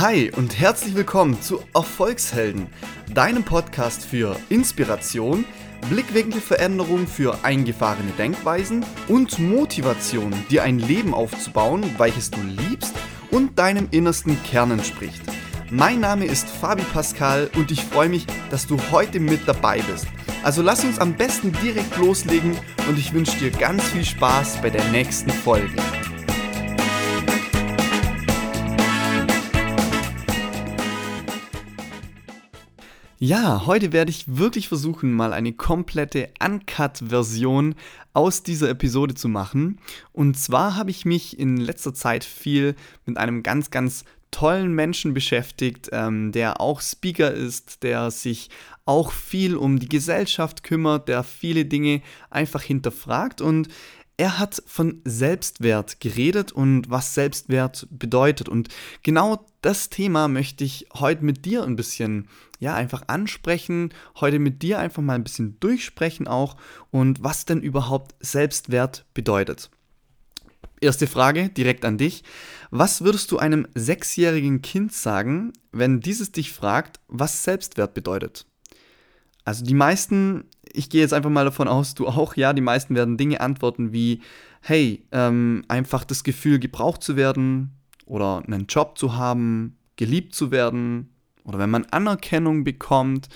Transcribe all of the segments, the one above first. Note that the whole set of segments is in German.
Hi und herzlich willkommen zu Erfolgshelden, deinem Podcast für Inspiration, Blickwinkelveränderung für eingefahrene Denkweisen und Motivation, dir ein Leben aufzubauen, welches du liebst und deinem innersten Kern entspricht. Mein Name ist Fabi Pascal und ich freue mich, dass du heute mit dabei bist. Also lass uns am besten direkt loslegen und ich wünsche dir ganz viel Spaß bei der nächsten Folge. Ja, heute werde ich wirklich versuchen, mal eine komplette Uncut-Version aus dieser Episode zu machen. Und zwar habe ich mich in letzter Zeit viel mit einem ganz, ganz tollen Menschen beschäftigt, ähm, der auch Speaker ist, der sich auch viel um die Gesellschaft kümmert, der viele Dinge einfach hinterfragt und er hat von Selbstwert geredet und was Selbstwert bedeutet. Und genau das Thema möchte ich heute mit dir ein bisschen, ja, einfach ansprechen, heute mit dir einfach mal ein bisschen durchsprechen auch und was denn überhaupt Selbstwert bedeutet. Erste Frage direkt an dich. Was würdest du einem sechsjährigen Kind sagen, wenn dieses dich fragt, was Selbstwert bedeutet? Also die meisten ich gehe jetzt einfach mal davon aus, du auch, ja, die meisten werden Dinge antworten wie, hey, ähm, einfach das Gefühl, gebraucht zu werden oder einen Job zu haben, geliebt zu werden oder wenn man Anerkennung bekommt,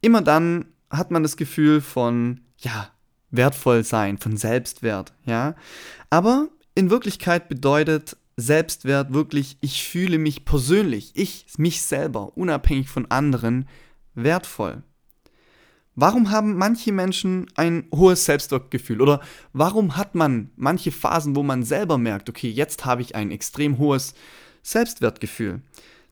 immer dann hat man das Gefühl von, ja, wertvoll sein, von Selbstwert, ja. Aber in Wirklichkeit bedeutet Selbstwert wirklich, ich fühle mich persönlich, ich, mich selber, unabhängig von anderen, wertvoll. Warum haben manche Menschen ein hohes Selbstwertgefühl? Oder warum hat man manche Phasen, wo man selber merkt, okay, jetzt habe ich ein extrem hohes Selbstwertgefühl?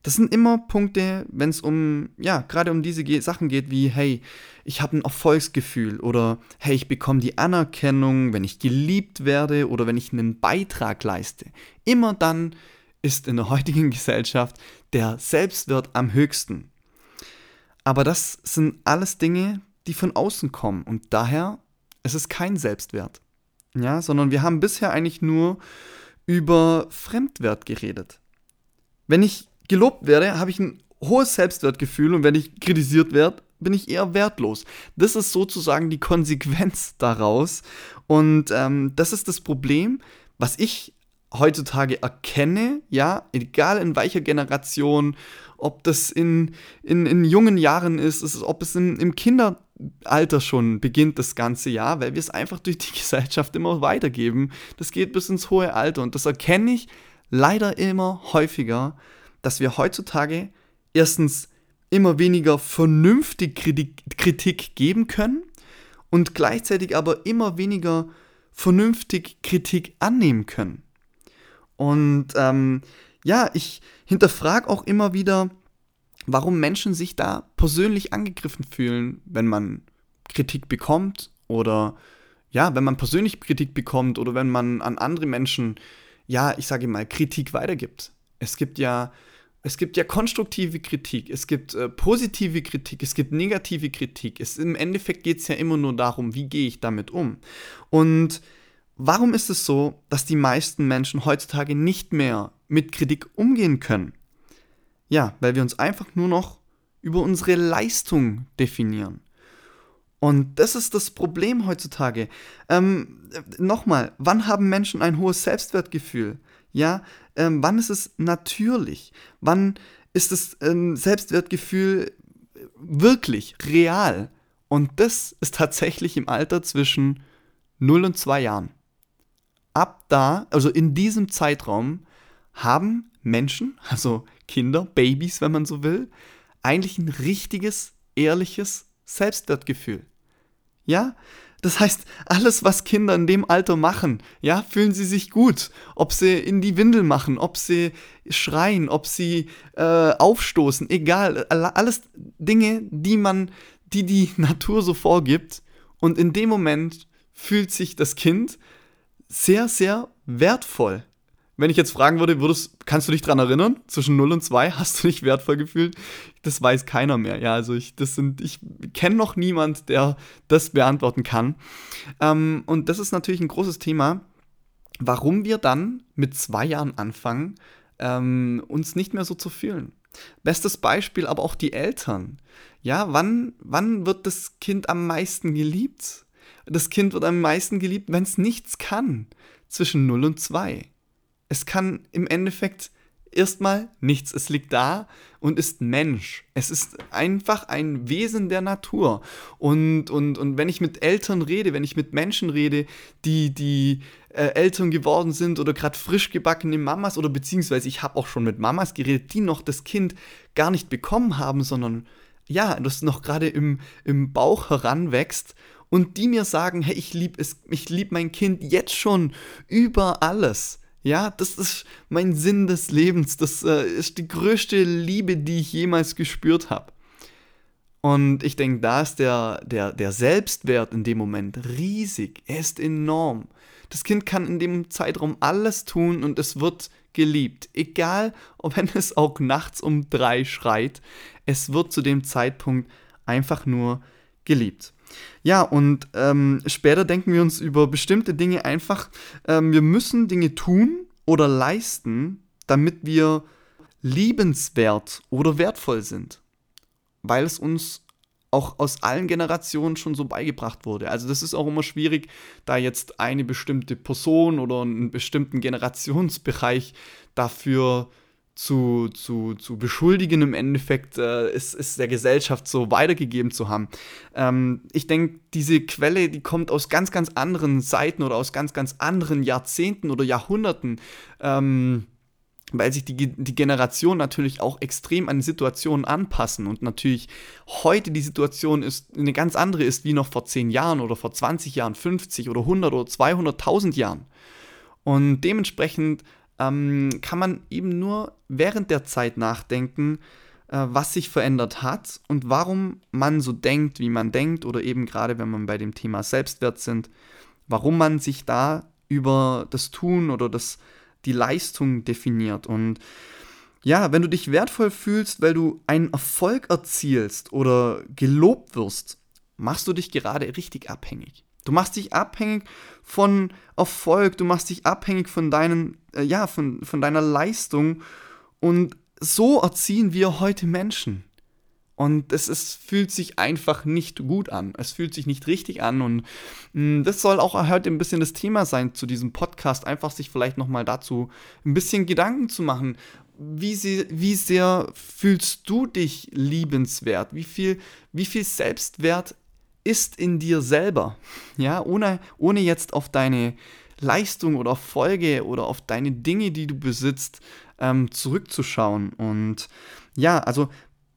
Das sind immer Punkte, wenn es um, ja, gerade um diese Sachen geht, wie, hey, ich habe ein Erfolgsgefühl oder hey, ich bekomme die Anerkennung, wenn ich geliebt werde oder wenn ich einen Beitrag leiste. Immer dann ist in der heutigen Gesellschaft der Selbstwert am höchsten. Aber das sind alles Dinge, die von außen kommen. Und daher ist es kein Selbstwert. Ja, sondern wir haben bisher eigentlich nur über Fremdwert geredet. Wenn ich gelobt werde, habe ich ein hohes Selbstwertgefühl und wenn ich kritisiert werde, bin ich eher wertlos. Das ist sozusagen die Konsequenz daraus. Und ähm, das ist das Problem, was ich heutzutage erkenne, ja, egal in welcher Generation, ob das in, in, in jungen Jahren ist, ist ob es in, im Kinderalter schon beginnt, das ganze Jahr, weil wir es einfach durch die Gesellschaft immer weitergeben. Das geht bis ins hohe Alter und das erkenne ich leider immer häufiger, dass wir heutzutage erstens immer weniger vernünftig Kritik, geben können und gleichzeitig aber immer weniger vernünftig Kritik annehmen können. Und ähm, ja, ich hinterfrage auch immer wieder, warum Menschen sich da persönlich angegriffen fühlen, wenn man Kritik bekommt oder ja, wenn man persönlich Kritik bekommt oder wenn man an andere Menschen, ja, ich sage mal, Kritik weitergibt. Es gibt ja, es gibt ja konstruktive Kritik, es gibt äh, positive Kritik, es gibt negative Kritik. Es, Im Endeffekt geht es ja immer nur darum, wie gehe ich damit um. Und Warum ist es so, dass die meisten Menschen heutzutage nicht mehr mit Kritik umgehen können? Ja, weil wir uns einfach nur noch über unsere Leistung definieren. Und das ist das Problem heutzutage. Ähm, Nochmal, wann haben Menschen ein hohes Selbstwertgefühl? Ja, ähm, wann ist es natürlich? Wann ist das ähm, Selbstwertgefühl wirklich real? Und das ist tatsächlich im Alter zwischen 0 und 2 Jahren ab da, also in diesem Zeitraum, haben Menschen, also Kinder, Babys, wenn man so will, eigentlich ein richtiges, ehrliches Selbstwertgefühl. Ja? Das heißt, alles, was Kinder in dem Alter machen, ja, fühlen sie sich gut. Ob sie in die Windel machen, ob sie schreien, ob sie äh, aufstoßen, egal. Alles Dinge, die man, die die Natur so vorgibt. Und in dem Moment fühlt sich das Kind sehr, sehr wertvoll. Wenn ich jetzt fragen würde, würdest, kannst du dich daran erinnern? Zwischen 0 und 2 hast du dich wertvoll gefühlt? Das weiß keiner mehr. Ja, also ich, das sind, ich kenne noch niemand, der das beantworten kann. Ähm, und das ist natürlich ein großes Thema, warum wir dann mit zwei Jahren anfangen, ähm, uns nicht mehr so zu fühlen. Bestes Beispiel aber auch die Eltern. Ja, wann, wann wird das Kind am meisten geliebt? Das Kind wird am meisten geliebt, wenn es nichts kann. Zwischen 0 und 2. Es kann im Endeffekt erstmal nichts. Es liegt da und ist Mensch. Es ist einfach ein Wesen der Natur. Und, und, und wenn ich mit Eltern rede, wenn ich mit Menschen rede, die, die äh, Eltern geworden sind oder gerade frisch gebackene Mamas oder beziehungsweise ich habe auch schon mit Mamas geredet, die noch das Kind gar nicht bekommen haben, sondern ja, das noch gerade im, im Bauch heranwächst und die mir sagen, hey, ich liebe es, ich liebe mein Kind jetzt schon über alles. Ja, das ist mein Sinn des Lebens. Das äh, ist die größte Liebe, die ich jemals gespürt habe. Und ich denke, da ist der, der, der Selbstwert in dem Moment riesig. Er ist enorm. Das Kind kann in dem Zeitraum alles tun und es wird geliebt. Egal, ob wenn es auch nachts um drei schreit, es wird zu dem Zeitpunkt einfach nur geliebt. Ja, und ähm, später denken wir uns über bestimmte Dinge einfach, ähm, wir müssen Dinge tun oder leisten, damit wir liebenswert oder wertvoll sind. Weil es uns auch aus allen Generationen schon so beigebracht wurde. Also das ist auch immer schwierig, da jetzt eine bestimmte Person oder einen bestimmten Generationsbereich dafür zu, zu, zu beschuldigen, im Endeffekt äh, ist, ist der Gesellschaft so weitergegeben zu haben. Ähm, ich denke, diese Quelle, die kommt aus ganz, ganz anderen Seiten oder aus ganz, ganz anderen Jahrzehnten oder Jahrhunderten. Ähm, weil sich die, die Generation natürlich auch extrem an die Situation anpassen und natürlich heute die Situation ist eine ganz andere ist wie noch vor 10 Jahren oder vor 20 Jahren, 50 oder 100 oder 200.000 Jahren. Und dementsprechend ähm, kann man eben nur während der Zeit nachdenken, äh, was sich verändert hat und warum man so denkt, wie man denkt, oder eben gerade wenn man bei dem Thema Selbstwert sind, warum man sich da über das Tun oder das, die Leistung definiert. Und ja, wenn du dich wertvoll fühlst, weil du einen Erfolg erzielst oder gelobt wirst, machst du dich gerade richtig abhängig. Du machst dich abhängig von Erfolg, du machst dich abhängig von deinen, äh, ja, von, von deiner Leistung. Und so erziehen wir heute Menschen. Und es, es fühlt sich einfach nicht gut an. Es fühlt sich nicht richtig an. Und mh, mm, das soll auch heute ein bisschen das Thema sein zu diesem Podcast. Einfach sich vielleicht nochmal dazu ein bisschen Gedanken zu machen. Wie, sie, wie sehr fühlst du dich liebenswert? Wie viel, wie viel Selbstwert ist in dir selber. Ja, ohne, ohne jetzt auf deine Leistung oder Folge oder auf deine Dinge, die du besitzt, ähm, zurückzuschauen. Und ja, also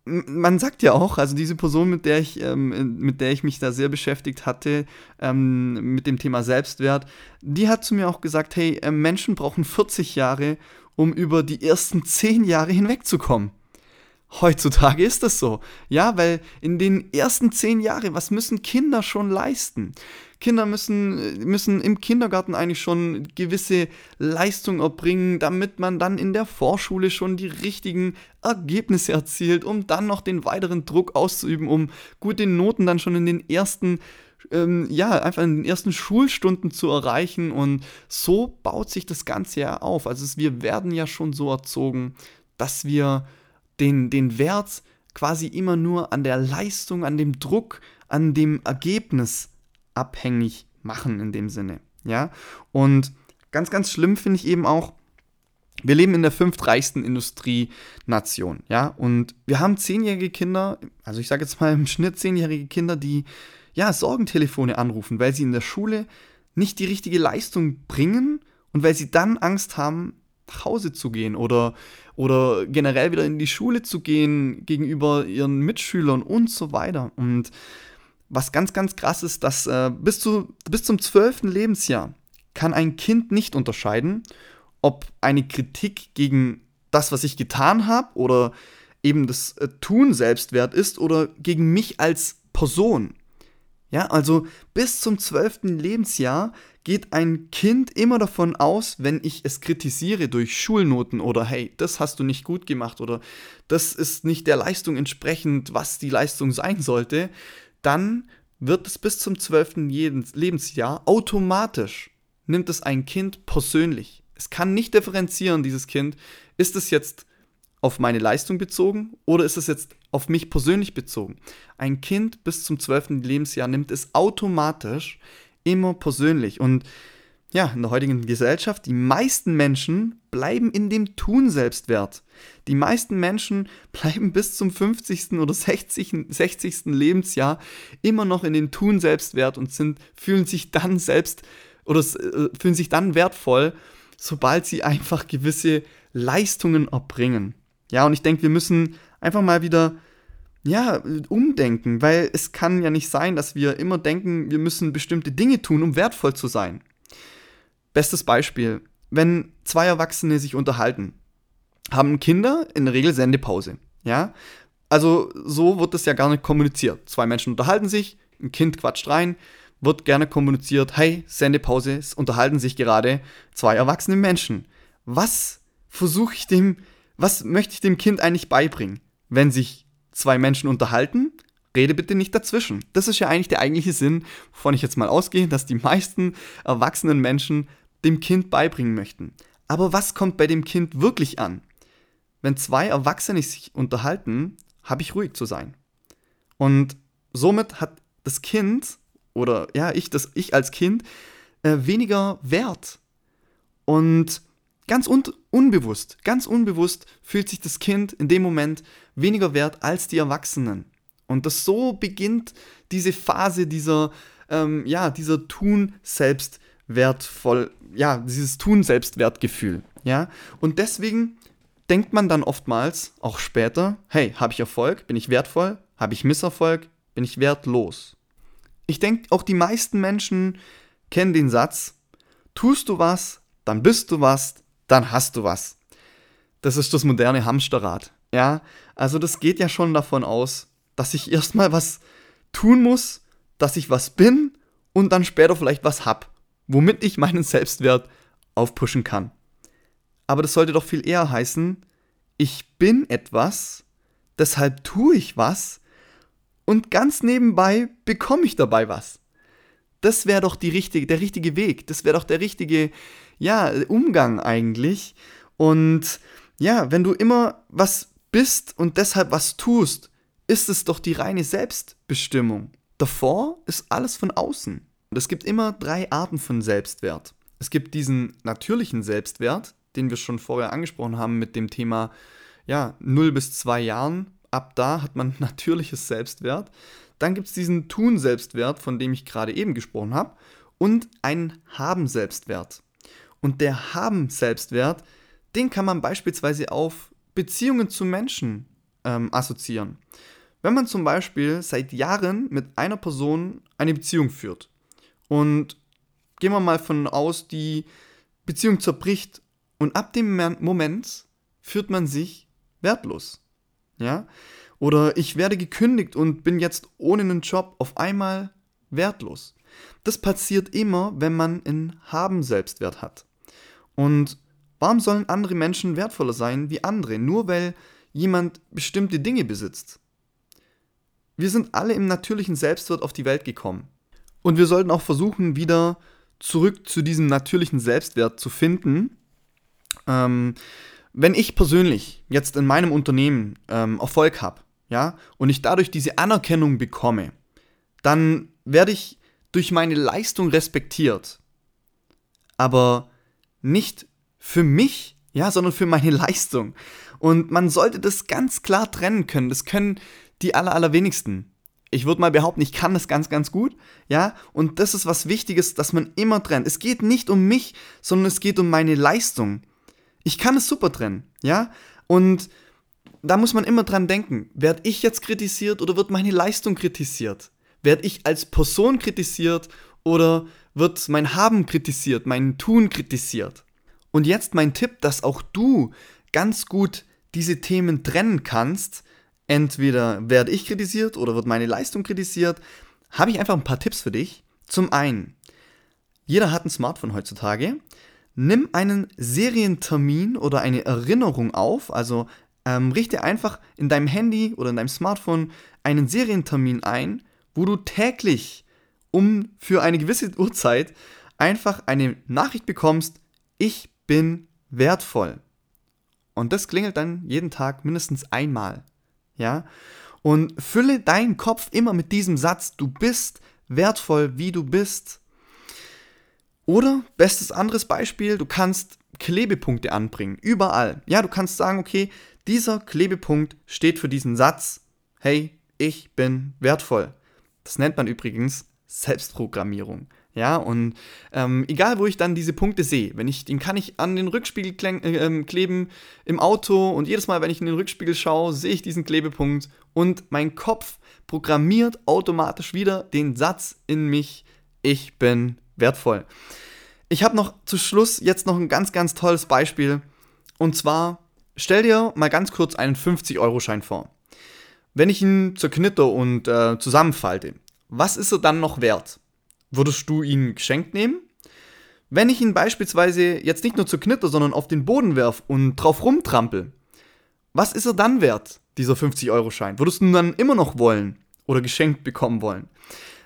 man sagt ja auch, also diese Person, mit der ich, ähm, mit der ich mich da sehr beschäftigt hatte, ähm, mit dem Thema Selbstwert, die hat zu mir auch gesagt, hey, äh, Menschen brauchen 40 Jahre, um über die ersten 10 Jahre hinwegzukommen. Heutzutage ist das so. Ja, weil in den ersten zehn Jahren, was müssen Kinder schon leisten? Kinder müssen, müssen im Kindergarten eigentlich schon gewisse Leistungen erbringen, damit man dann in der Vorschule schon die richtigen Ergebnisse erzielt, um dann noch den weiteren Druck auszuüben, um gute Noten dann schon in den ersten ähm, ja, einfach in den ersten Schulstunden zu erreichen. Und so baut sich das Ganze ja auf. Also wir werden ja schon so erzogen, dass wir den, den Wert quasi immer nur an der Leistung, an dem Druck, an dem Ergebnis abhängig machen in dem Sinne. Ja, und ganz, ganz schlimm finde ich eben auch, wir leben in der fünftreichsten Industrienation, ja, und wir haben zehnjährige Kinder, also ich sage jetzt mal im Schnitt zehnjährige Kinder, die ja Sorgentelefone anrufen, weil sie in der Schule nicht die richtige Leistung bringen und weil sie dann Angst haben, nach Hause zu gehen oder, oder generell wieder in die Schule zu gehen gegenüber ihren Mitschülern und so weiter. Und was ganz, ganz krass ist, dass äh, bis, zu, bis zum zwölften Lebensjahr kann ein Kind nicht unterscheiden, ob eine Kritik gegen das, was ich getan habe oder eben das äh, Tun Selbstwert ist oder gegen mich als Person. Ja, also bis zum zwölften Lebensjahr geht ein Kind immer davon aus, wenn ich es kritisiere durch Schulnoten oder hey, das hast du nicht gut gemacht oder das ist nicht der Leistung entsprechend, was die Leistung sein sollte, dann wird es bis zum zwölften Lebensjahr automatisch nimmt es ein Kind persönlich. Es kann nicht differenzieren, dieses Kind, ist es jetzt auf meine Leistung bezogen oder ist es jetzt auf mich persönlich bezogen? Ein Kind bis zum 12. Lebensjahr nimmt es automatisch immer persönlich. Und ja, in der heutigen Gesellschaft, die meisten Menschen bleiben in dem Tun Selbstwert. Die meisten Menschen bleiben bis zum 50. oder 60. 60. Lebensjahr immer noch in dem Tun Selbstwert und sind, fühlen sich dann selbst oder äh, fühlen sich dann wertvoll, sobald sie einfach gewisse Leistungen erbringen. Ja, und ich denke, wir müssen einfach mal wieder ja, umdenken, weil es kann ja nicht sein, dass wir immer denken, wir müssen bestimmte Dinge tun, um wertvoll zu sein. Bestes Beispiel, wenn zwei Erwachsene sich unterhalten, haben Kinder in der Regel Sendepause, ja? Also so wird das ja gar nicht kommuniziert. Zwei Menschen unterhalten sich, ein Kind quatscht rein, wird gerne kommuniziert, hey, Sendepause, es unterhalten sich gerade zwei erwachsene Menschen. Was versuche ich dem, was möchte ich dem Kind eigentlich beibringen? Wenn sich zwei Menschen unterhalten, rede bitte nicht dazwischen. Das ist ja eigentlich der eigentliche Sinn, wovon ich jetzt mal ausgehe, dass die meisten erwachsenen Menschen dem Kind beibringen möchten. Aber was kommt bei dem Kind wirklich an? Wenn zwei Erwachsene sich unterhalten, habe ich ruhig zu sein. Und somit hat das Kind oder ja, ich, das, ich als Kind äh, weniger Wert. Und ganz un unbewusst, ganz unbewusst fühlt sich das Kind in dem Moment weniger wert als die Erwachsenen. Und das so beginnt diese Phase dieser, ähm, ja, dieser Tun selbst wertvoll, ja, dieses Tun Selbstwertgefühl, ja. Und deswegen denkt man dann oftmals, auch später, hey, habe ich Erfolg, bin ich wertvoll, habe ich Misserfolg, bin ich wertlos. Ich denke, auch die meisten Menschen kennen den Satz, tust du was, dann bist du was, dann hast du was. Das ist das moderne Hamsterrad. Ja, also das geht ja schon davon aus, dass ich erstmal was tun muss, dass ich was bin und dann später vielleicht was hab, womit ich meinen Selbstwert aufpushen kann. Aber das sollte doch viel eher heißen, ich bin etwas, deshalb tue ich was und ganz nebenbei bekomme ich dabei was. Das wäre doch die richtige, der richtige Weg, das wäre doch der richtige ja, Umgang eigentlich. Und ja, wenn du immer was bist und deshalb was tust, ist es doch die reine Selbstbestimmung. Davor ist alles von außen. Und es gibt immer drei Arten von Selbstwert. Es gibt diesen natürlichen Selbstwert, den wir schon vorher angesprochen haben mit dem Thema ja, 0 bis 2 Jahren. Ab da hat man natürliches Selbstwert. Dann gibt es diesen Tun-Selbstwert, von dem ich gerade eben gesprochen habe. Und einen Haben-Selbstwert. Und der Haben-Selbstwert, den kann man beispielsweise auf Beziehungen zu Menschen ähm, assoziieren. Wenn man zum Beispiel seit Jahren mit einer Person eine Beziehung führt und gehen wir mal von aus, die Beziehung zerbricht und ab dem Moment fühlt man sich wertlos. Ja? Oder ich werde gekündigt und bin jetzt ohne einen Job auf einmal wertlos. Das passiert immer, wenn man einen Haben-Selbstwert hat. Und warum sollen andere Menschen wertvoller sein wie andere, nur weil jemand bestimmte Dinge besitzt? Wir sind alle im natürlichen Selbstwert auf die Welt gekommen. Und wir sollten auch versuchen, wieder zurück zu diesem natürlichen Selbstwert zu finden. Ähm, wenn ich persönlich jetzt in meinem Unternehmen ähm, Erfolg habe, ja, und ich dadurch diese Anerkennung bekomme, dann werde ich durch meine Leistung respektiert. Aber nicht für mich, ja, sondern für meine Leistung. Und man sollte das ganz klar trennen können. Das können die aller, allerwenigsten. Ich würde mal behaupten, ich kann das ganz, ganz gut, ja. Und das ist was Wichtiges, dass man immer trennt. Es geht nicht um mich, sondern es geht um meine Leistung. Ich kann es super trennen, ja. Und da muss man immer dran denken. Werde ich jetzt kritisiert oder wird meine Leistung kritisiert? Werde ich als Person kritisiert oder wird mein Haben kritisiert, mein Tun kritisiert. Und jetzt mein Tipp, dass auch du ganz gut diese Themen trennen kannst. Entweder werde ich kritisiert oder wird meine Leistung kritisiert. Habe ich einfach ein paar Tipps für dich. Zum einen, jeder hat ein Smartphone heutzutage. Nimm einen Serientermin oder eine Erinnerung auf. Also ähm, richte einfach in deinem Handy oder in deinem Smartphone einen Serientermin ein, wo du täglich um für eine gewisse Uhrzeit einfach eine Nachricht bekommst, ich bin wertvoll. Und das klingelt dann jeden Tag mindestens einmal. Ja? Und fülle deinen Kopf immer mit diesem Satz, du bist wertvoll, wie du bist. Oder, bestes anderes Beispiel, du kannst Klebepunkte anbringen, überall. Ja, du kannst sagen, okay, dieser Klebepunkt steht für diesen Satz, hey, ich bin wertvoll. Das nennt man übrigens Selbstprogrammierung. Ja, und ähm, egal wo ich dann diese Punkte sehe, wenn ich, den kann ich an den Rückspiegel äh, ähm, kleben im Auto und jedes Mal, wenn ich in den Rückspiegel schaue, sehe ich diesen Klebepunkt und mein Kopf programmiert automatisch wieder den Satz in mich, ich bin wertvoll. Ich habe noch zu Schluss jetzt noch ein ganz, ganz tolles Beispiel. Und zwar, stell dir mal ganz kurz einen 50-Euro-Schein vor. Wenn ich ihn zerknitter und äh, zusammenfalte, was ist er dann noch wert? Würdest du ihn geschenkt nehmen? Wenn ich ihn beispielsweise jetzt nicht nur zerknitter, sondern auf den Boden werf und drauf rumtrampel, was ist er dann wert, dieser 50-Euro-Schein? Würdest du ihn dann immer noch wollen oder geschenkt bekommen wollen?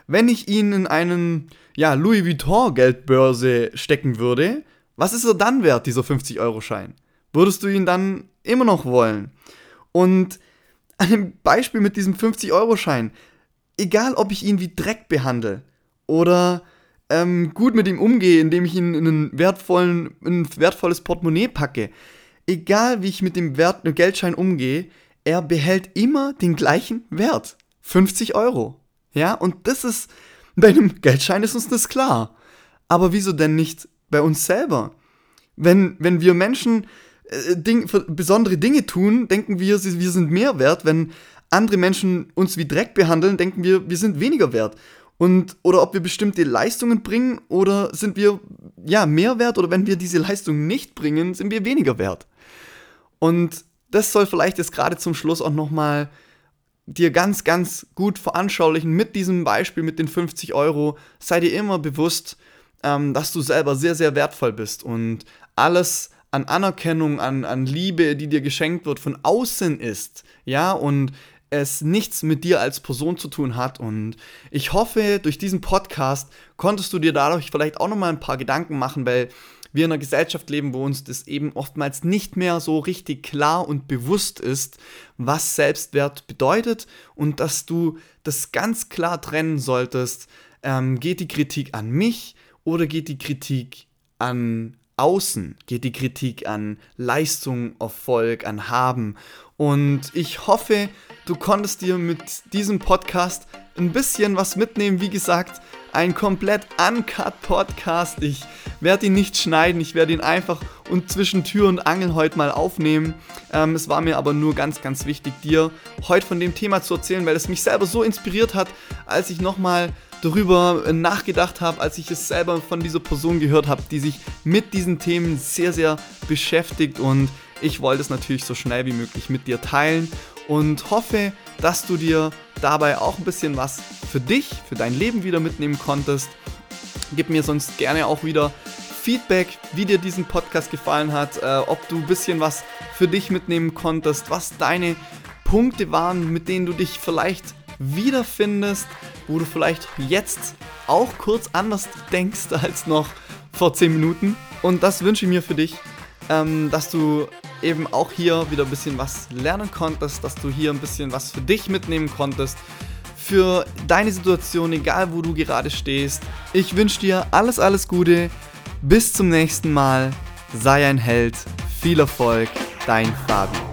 Wenn ich ihn in einen ja, Louis Vuitton Geldbörse stecken würde, was ist er dann wert, dieser 50-Euro-Schein? Würdest du ihn dann immer noch wollen? Und an dem Beispiel mit diesem 50-Euro-Schein, egal ob ich ihn wie Dreck behandle oder ähm, gut mit ihm umgehe, indem ich ihn in, einen wertvollen, in ein wertvolles Portemonnaie packe, egal wie ich mit dem Wert, Geldschein umgehe, er behält immer den gleichen Wert. 50 Euro. Ja, und das ist bei einem Geldschein ist uns das klar. Aber wieso denn nicht bei uns selber? Wenn, wenn wir Menschen äh, Ding, besondere Dinge tun, denken wir, wir sind mehr wert. Wenn andere Menschen uns wie Dreck behandeln, denken wir, wir sind weniger wert. Und, oder ob wir bestimmte Leistungen bringen oder sind wir ja mehr wert oder wenn wir diese Leistung nicht bringen, sind wir weniger wert. Und das soll vielleicht jetzt gerade zum Schluss auch nochmal dir ganz, ganz gut veranschaulichen mit diesem Beispiel mit den 50 Euro. Sei dir immer bewusst, ähm, dass du selber sehr, sehr wertvoll bist und alles an Anerkennung, an, an Liebe, die dir geschenkt wird, von außen ist. Ja, und es nichts mit dir als Person zu tun hat. Und ich hoffe, durch diesen Podcast konntest du dir dadurch vielleicht auch nochmal ein paar Gedanken machen, weil wir in einer Gesellschaft leben, wo uns das eben oftmals nicht mehr so richtig klar und bewusst ist, was Selbstwert bedeutet und dass du das ganz klar trennen solltest. Ähm, geht die Kritik an mich oder geht die Kritik an außen? Geht die Kritik an Leistung, Erfolg, an Haben? Und ich hoffe, du konntest dir mit diesem Podcast ein bisschen was mitnehmen. Wie gesagt, ein komplett uncut Podcast. Ich werde ihn nicht schneiden, ich werde ihn einfach und zwischen Tür und Angel heute mal aufnehmen. Ähm, es war mir aber nur ganz, ganz wichtig, dir heute von dem Thema zu erzählen, weil es mich selber so inspiriert hat, als ich nochmal darüber nachgedacht habe, als ich es selber von dieser Person gehört habe, die sich mit diesen Themen sehr, sehr beschäftigt und ich wollte es natürlich so schnell wie möglich mit dir teilen und hoffe, dass du dir dabei auch ein bisschen was für dich, für dein Leben wieder mitnehmen konntest. Gib mir sonst gerne auch wieder Feedback, wie dir diesen Podcast gefallen hat, äh, ob du ein bisschen was für dich mitnehmen konntest, was deine Punkte waren, mit denen du dich vielleicht wiederfindest, wo du vielleicht jetzt auch kurz anders denkst als noch vor 10 Minuten. Und das wünsche ich mir für dich, ähm, dass du eben auch hier wieder ein bisschen was lernen konntest, dass du hier ein bisschen was für dich mitnehmen konntest, für deine Situation, egal wo du gerade stehst. Ich wünsche dir alles, alles Gute. Bis zum nächsten Mal. Sei ein Held. Viel Erfolg. Dein Fabi.